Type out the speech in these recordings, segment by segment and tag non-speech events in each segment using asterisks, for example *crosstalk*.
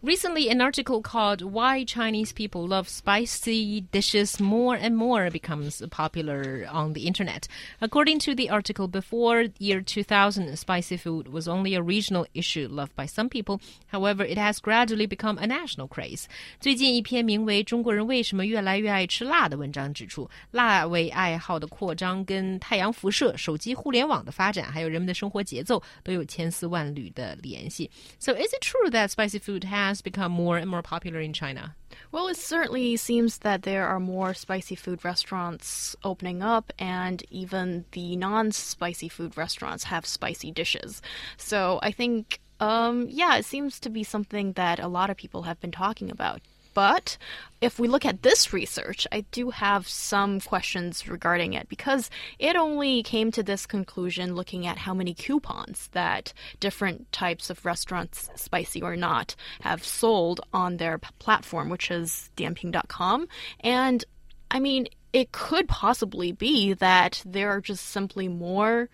Recently, an article called Why Chinese People Love Spicy Dishes More and More becomes popular on the internet. According to the article, before year 2000, spicy food was only a regional issue loved by some people. However, it has gradually become a national craze. 最近一篇名为《中国人为什么越来越爱吃辣》的文章指出，辣味爱好的扩张跟太阳辐射、手机互联网的发展，还有人们的生活节奏都有千丝万缕的联系。So, is it true that spicy food has has become more and more popular in China? Well, it certainly seems that there are more spicy food restaurants opening up, and even the non spicy food restaurants have spicy dishes. So I think, um, yeah, it seems to be something that a lot of people have been talking about. But if we look at this research, I do have some questions regarding it because it only came to this conclusion looking at how many coupons that different types of restaurants, spicy or not, have sold on their platform, which is dianping.com. And I mean, it could possibly be that there are just simply more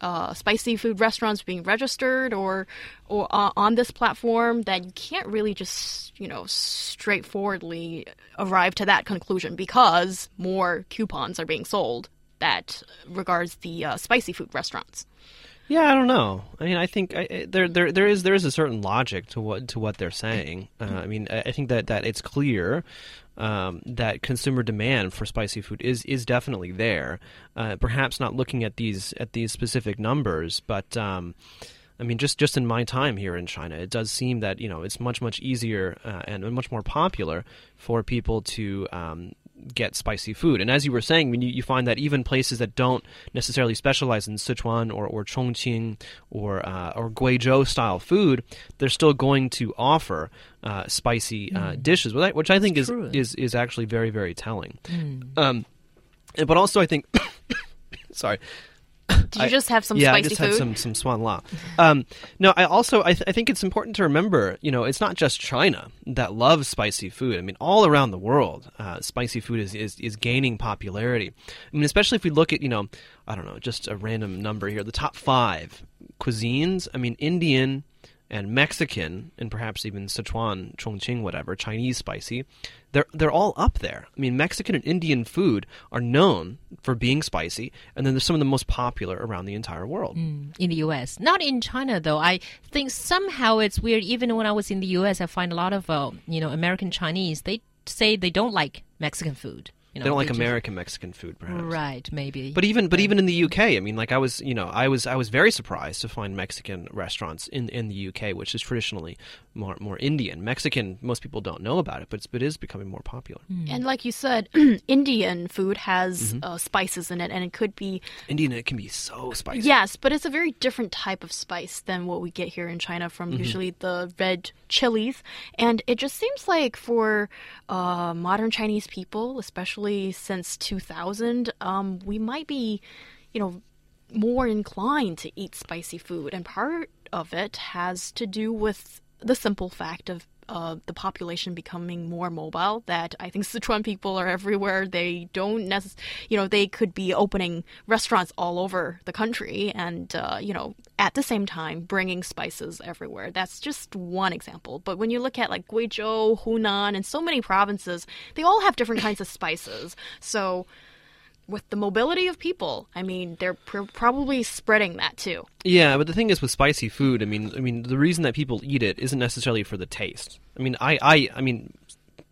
uh, spicy food restaurants being registered or or uh, on this platform that you can't really just you know straightforwardly arrive to that conclusion because more coupons are being sold that regards the uh, spicy food restaurants. Yeah, I don't know. I mean, I think I, there there there is there is a certain logic to what to what they're saying. Uh, I mean, I, I think that that it's clear um, that consumer demand for spicy food is is definitely there. Uh, perhaps not looking at these at these specific numbers, but. Um, I mean, just, just in my time here in China, it does seem that you know it's much much easier uh, and much more popular for people to um, get spicy food. And as you were saying, when you, you find that even places that don't necessarily specialize in Sichuan or, or Chongqing or uh, or Guizhou style food, they're still going to offer uh, spicy uh, mm. dishes, which I think is, is is actually very very telling. Mm. Um, but also I think, *coughs* sorry. Did you I, just have some yeah, spicy I just food? had some some suan la. Um, no, I also I, th- I, think it's important to remember, you know, it's not just China that loves spicy food. I mean, all around the world, uh, spicy food is, is is gaining popularity. I mean, especially if we look at, you know, I don't know, just a random number here, the top five cuisines. I mean, Indian, and Mexican and perhaps even Sichuan, Chongqing, whatever, Chinese spicy, they're they're all up there. I mean, Mexican and Indian food are known for being spicy, and then they're some of the most popular around the entire world. Mm, in the U.S., not in China though. I think somehow it's weird. Even when I was in the U.S., I find a lot of uh, you know American Chinese they say they don't like Mexican food. You know, they don't like American Mexican food, perhaps. Right, maybe. But even but even in the UK, I mean, like I was, you know, I was I was very surprised to find Mexican restaurants in in the UK, which is traditionally more more Indian. Mexican, most people don't know about it, but it's, it is becoming more popular. Mm. And like you said, *clears throat* Indian food has mm-hmm. uh, spices in it, and it could be Indian. It can be so spicy. Yes, but it's a very different type of spice than what we get here in China from mm-hmm. usually the red chilies, and it just seems like for uh, modern Chinese people, especially especially since 2000, um, we might be, you know, more inclined to eat spicy food. And part of it has to do with the simple fact of uh, the population becoming more mobile. That I think *laughs* Sichuan people are everywhere. They don't necessarily, you know, they could be opening restaurants all over the country, and uh, you know, at the same time bringing spices everywhere. That's just one example. But when you look at like Guizhou, Hunan, and so many provinces, they all have different kinds of spices. So with the mobility of people, I mean, they're pr- probably spreading that too. Yeah, but the thing is with spicy food, I mean, I mean, the reason that people eat it isn't necessarily for the taste. I mean, I, I, I mean,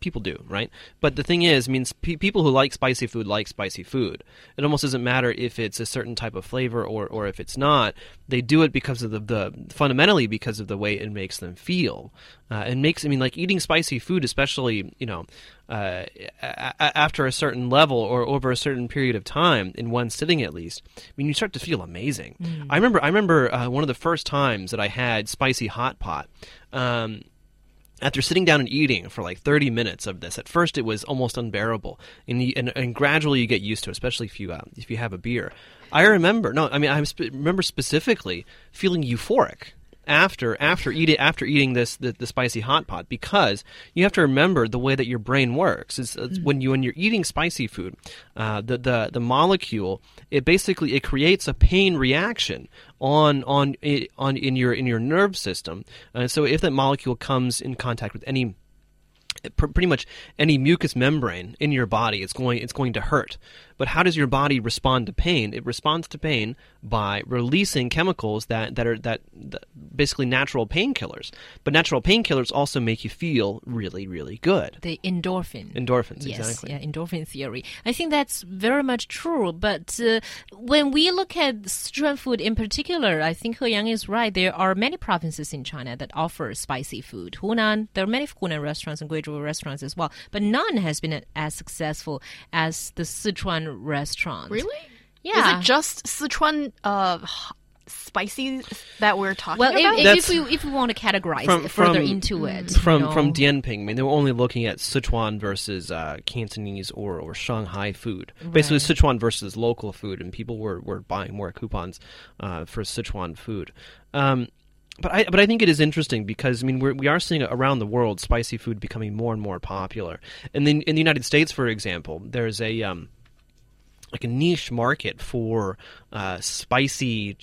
people do, right? But the thing is, means pe- people who like spicy food like spicy food. It almost doesn't matter if it's a certain type of flavor or, or if it's not. They do it because of the, the fundamentally because of the way it makes them feel. Uh, it makes I mean like eating spicy food, especially you know uh, a- after a certain level or over a certain period of time in one sitting at least. I mean you start to feel amazing. Mm. I remember I remember uh, one of the first times that I had spicy hot pot. Um, after sitting down and eating for like 30 minutes of this, at first it was almost unbearable, and, you, and, and gradually you get used to, it, especially if you uh, if you have a beer. I remember, no, I mean I remember specifically feeling euphoric after after eating after eating this the, the spicy hot pot because you have to remember the way that your brain works. It's, it's when you when you're eating spicy food, uh, the the the molecule it basically it creates a pain reaction on on on in your in your nerve system. Uh, so if that molecule comes in contact with any pretty much any mucous membrane in your body it's going it's going to hurt but how does your body respond to pain it responds to pain by releasing chemicals that that are that, that basically natural painkillers but natural painkillers also make you feel really really good The endorphin. endorphins Yes, exactly yeah, endorphin theory. I think that's very much true. But uh, when we look at Sichuan food in particular, I think He Yang is right. There are many provinces in China that offer spicy food. Hunan, there are many Hunan restaurants and Guizhou restaurants as well, but none has been as successful as the Sichuan restaurant. Really? Yeah. Is it just Sichuan uh, h- spicy that we're talking Well, about? if, if, That's- we if we want to categorize From- it further from- into it, from you know. from Dianping, I mean, they were only looking at Sichuan versus uh, Cantonese or, or Shanghai food. Basically, Sichuan versus local food, and people were, were buying more coupons uh, for Sichuan food. Um, but I but I think it is interesting because I mean we're, we are seeing around the world spicy food becoming more and more popular. And then in the United States, for example, there's a um, like a niche market for uh, spicy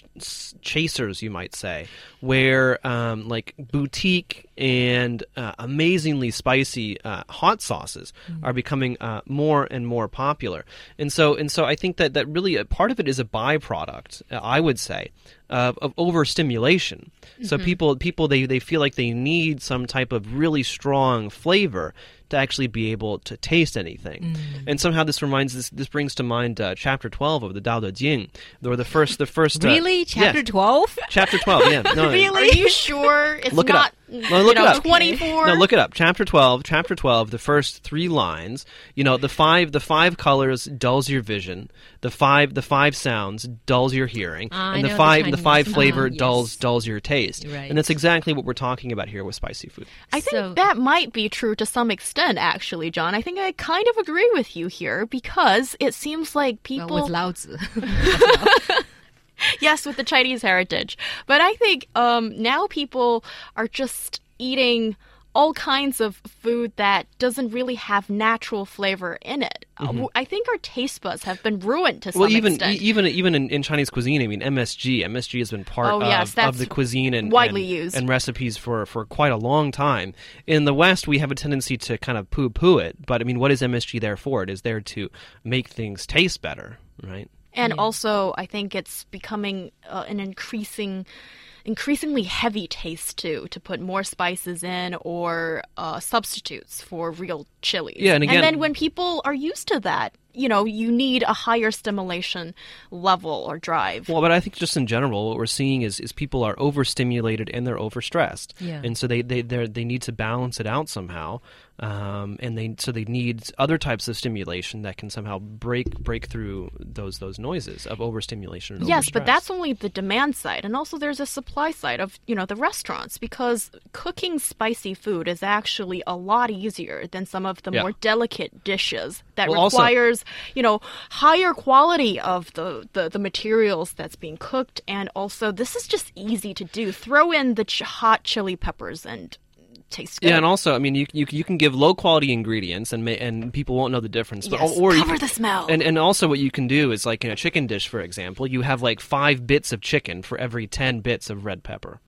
chasers, you might say, where um, like boutique and uh, amazingly spicy uh, hot sauces are becoming uh, more and more popular. And so, and so, I think that that really a part of it is a byproduct, uh, I would say, of, of overstimulation. So people people they, they feel like they need some type of really strong flavor to actually be able to taste anything. And somehow this reminds this this brings to mind uh, chapter 12 of the Tao Te Ching, or the first the first uh, really chapter yes, twelve. chapter 12, yeah. *laughs* No, Are you sure it's Look not up. No, look you it up. 24? No, look it up. Chapter twelve. Chapter twelve. The first three lines. You know, the five. The five colors dulls your vision. The five. The five sounds dulls your hearing. Ah, I and know the the five. The, Chinese. five flavor yes. dulls dulls your taste. Right. And that's exactly what we're talking about here with spicy food. I think So- that might be true to some extent, actually, John. I think I kind of agree with you here because it seems like people. Well, with Lao Tzu. *laughs* *laughs* *laughs* yes, with the Chinese heritage. But I think um, now people are just eating all kinds of food that doesn't really have natural flavor in it. Uh, I think our taste buds have been ruined to some Mm-hmm. Well, even extent. e- even even in, in Chinese cuisine, I mean MSG. MSG has been part Oh, of, yes, of that's the cuisine and widely and, used. and recipes for for quite a long time. In the West, we have a tendency to kind of poo poo it, but I mean, what is MSG there for? It is there to make things taste better, right? And also, I think it's becoming uh, an increasing, increasingly heavy taste too. To put more spices in or uh, substitutes for real chilies. Yeah, and again- and then when people are used to that, you know, you need a higher stimulation level or drive. Well, but I think just in general, what we're seeing is, is people are overstimulated and they're overstressed, Yeah. and so they they they they need to balance it out somehow, um, and they so they need other types of stimulation that can somehow break break through those those noises of overstimulation. And Yes, but that's only the demand side, and also there's a supply side of you know the restaurants because cooking spicy food is actually a lot easier than some of the Yeah. more delicate dishes that Well, also- you know higher quality of the, the the materials that's being cooked, and also this is just easy to do. Throw in the ch- hot chili peppers and taste good. Yeah, and also, I mean, you you, you can give low quality ingredients, and ma- and people won't know the difference. But Yes, or cover can- the smell. And and also, what you can do is like in a chicken dish, for example, you have like five bits of chicken for every ten bits of red pepper.